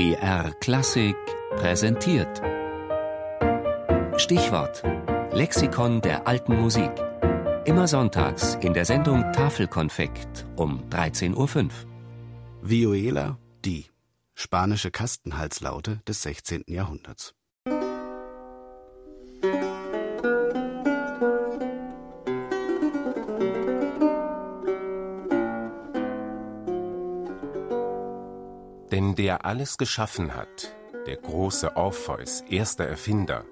BR Klassik präsentiert. Stichwort: Lexikon der alten Musik. Immer sonntags in der Sendung Tafelkonfekt um 13.05 Uhr. Vihuela, die spanische Kastenhalslaute des 16. Jahrhunderts. Denn der alles geschaffen hat, der große Orpheus, erster Erfinder,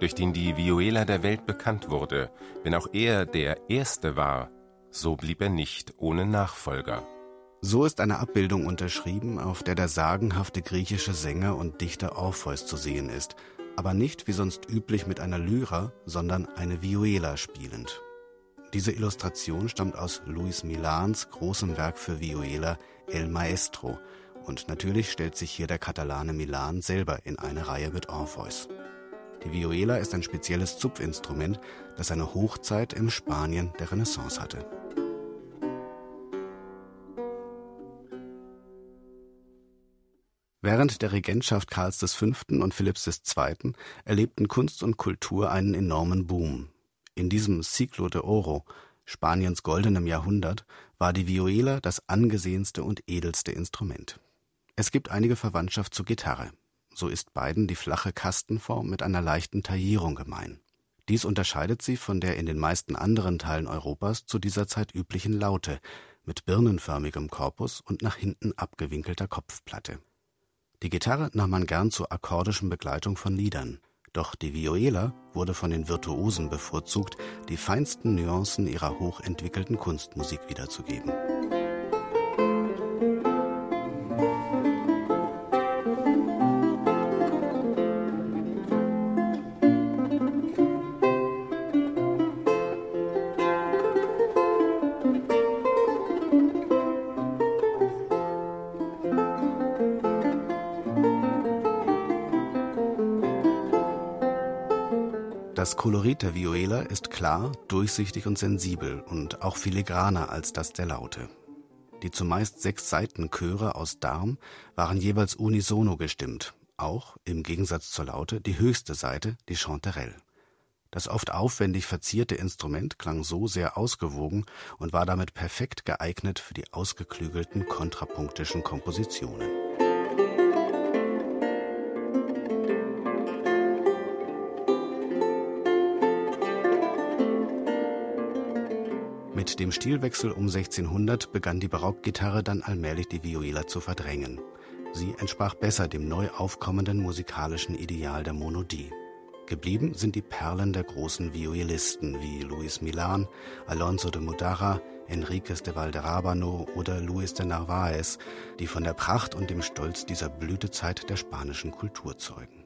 durch den die Vihuela der Welt bekannt wurde, wenn auch er der Erste war, so blieb er nicht ohne Nachfolger. So ist eine Abbildung unterschrieben, auf der der sagenhafte griechische Sänger und Dichter Orpheus zu sehen ist, aber nicht wie sonst üblich mit einer Lyra, sondern eine Vihuela spielend. Diese Illustration stammt aus Luis Milans großem Werk für Vihuela El Maestro, und natürlich stellt sich hier der Katalane Milan selber in eine Reihe mit Orpheus. Die Vihuela ist ein spezielles Zupfinstrument, das seine Hochzeit im Spanien der Renaissance hatte. Während der Regentschaft Karls V. und Philipps II. erlebten Kunst und Kultur einen enormen Boom. In diesem Ciclo de Oro, Spaniens goldenem Jahrhundert, war die Vihuela das angesehenste und edelste Instrument. Es gibt einige Verwandtschaft zur Gitarre. So ist beiden die flache Kastenform mit einer leichten Taillierung gemein. Dies unterscheidet sie von der in den meisten anderen Teilen Europas zu dieser Zeit üblichen Laute mit birnenförmigem Korpus und nach hinten abgewinkelter Kopfplatte. Die Gitarre nahm man gern zur akkordischen Begleitung von Liedern. Doch die Vihuela wurde von den Virtuosen bevorzugt, die feinsten Nuancen ihrer hochentwickelten Kunstmusik wiederzugeben. Das Kolorit der Vihuela ist klar, durchsichtig und sensibel und auch filigraner als das der Laute. Die zumeist sechs Seitenchöre aus Darm waren jeweils unisono gestimmt, auch, im Gegensatz zur Laute, die höchste Seite, die Chanterelle. Das oft aufwendig verzierte Instrument klang so sehr ausgewogen und war damit perfekt geeignet für die ausgeklügelten kontrapunktischen Kompositionen. Mit dem Stilwechsel um 1600 begann die Barockgitarre dann allmählich die Vihuela zu verdrängen. Sie entsprach besser dem neu aufkommenden musikalischen Ideal der Monodie. Geblieben sind die Perlen der großen Violisten wie Luis Milan, Alonso de Mudara, Enriquez de Valderrabano oder Luis de Narváez, die von der Pracht und dem Stolz dieser Blütezeit der spanischen Kultur zeugen.